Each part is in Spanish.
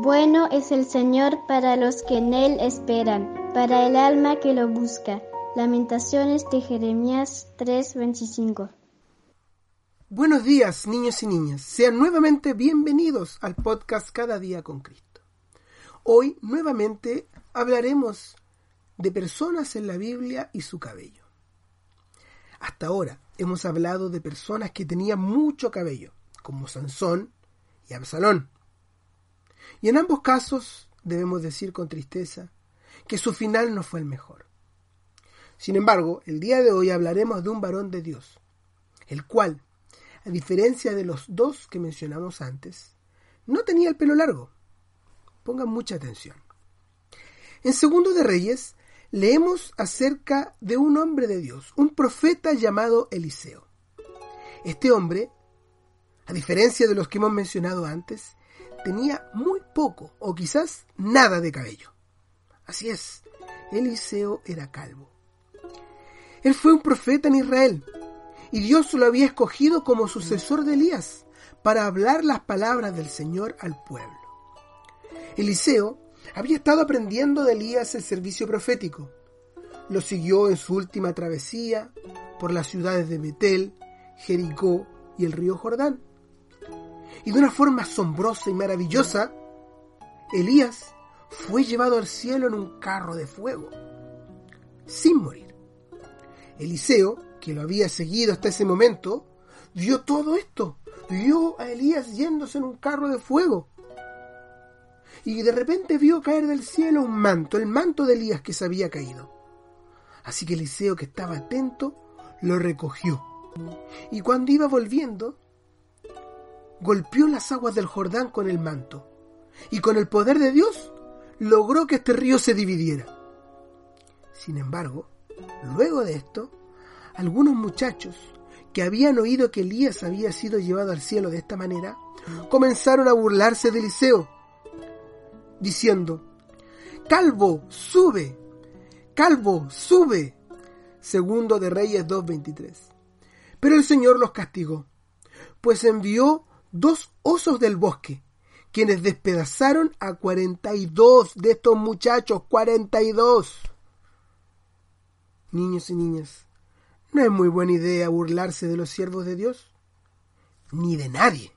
Bueno es el Señor para los que en Él esperan, para el alma que lo busca. Lamentaciones de Jeremías 3:25. Buenos días, niños y niñas. Sean nuevamente bienvenidos al podcast Cada día con Cristo. Hoy nuevamente hablaremos de personas en la Biblia y su cabello. Hasta ahora hemos hablado de personas que tenían mucho cabello, como Sansón y Absalón. Y en ambos casos debemos decir con tristeza que su final no fue el mejor. Sin embargo, el día de hoy hablaremos de un varón de Dios, el cual, a diferencia de los dos que mencionamos antes, no tenía el pelo largo. Pongan mucha atención. En Segundo de Reyes leemos acerca de un hombre de Dios, un profeta llamado Eliseo. Este hombre, a diferencia de los que hemos mencionado antes, tenía muy poco o quizás nada de cabello. Así es, Eliseo era calvo. Él fue un profeta en Israel y Dios lo había escogido como sucesor de Elías para hablar las palabras del Señor al pueblo. Eliseo había estado aprendiendo de Elías el servicio profético. Lo siguió en su última travesía por las ciudades de Betel, Jericó y el río Jordán. Y de una forma asombrosa y maravillosa, Elías fue llevado al cielo en un carro de fuego, sin morir. Eliseo, que lo había seguido hasta ese momento, vio todo esto, vio a Elías yéndose en un carro de fuego. Y de repente vio caer del cielo un manto, el manto de Elías que se había caído. Así que Eliseo, que estaba atento, lo recogió. Y cuando iba volviendo, golpeó las aguas del Jordán con el manto. Y con el poder de Dios logró que este río se dividiera. Sin embargo, luego de esto, algunos muchachos que habían oído que Elías había sido llevado al cielo de esta manera, comenzaron a burlarse de Eliseo, diciendo, Calvo, sube, Calvo, sube. Segundo de Reyes 2.23. Pero el Señor los castigó, pues envió dos osos del bosque, quienes despedazaron a 42 de estos muchachos, 42. Niños y niñas, no es muy buena idea burlarse de los siervos de Dios, ni de nadie,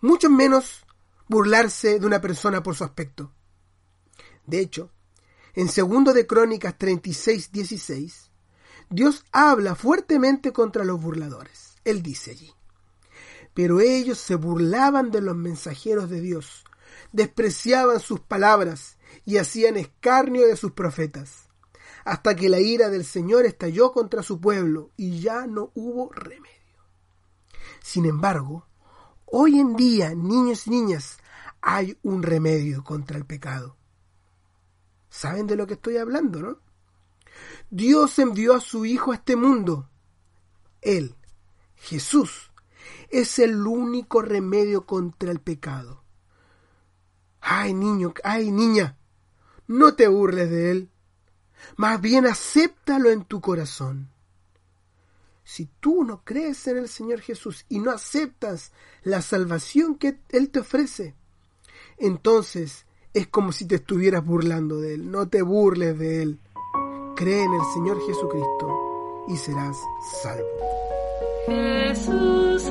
mucho menos burlarse de una persona por su aspecto. De hecho, en segundo de Crónicas 36, 16, Dios habla fuertemente contra los burladores. Él dice allí, pero ellos se burlaban de los mensajeros de Dios, despreciaban sus palabras y hacían escarnio de sus profetas, hasta que la ira del Señor estalló contra su pueblo y ya no hubo remedio. Sin embargo, hoy en día, niños y niñas, hay un remedio contra el pecado. ¿Saben de lo que estoy hablando, no? Dios envió a su Hijo a este mundo. Él, Jesús, es el único remedio contra el pecado. Ay, niño, ay, niña, no te burles de Él. Más bien acéptalo en tu corazón. Si tú no crees en el Señor Jesús y no aceptas la salvación que Él te ofrece, entonces es como si te estuvieras burlando de Él. No te burles de Él. Cree en el Señor Jesucristo y serás salvo. Jesús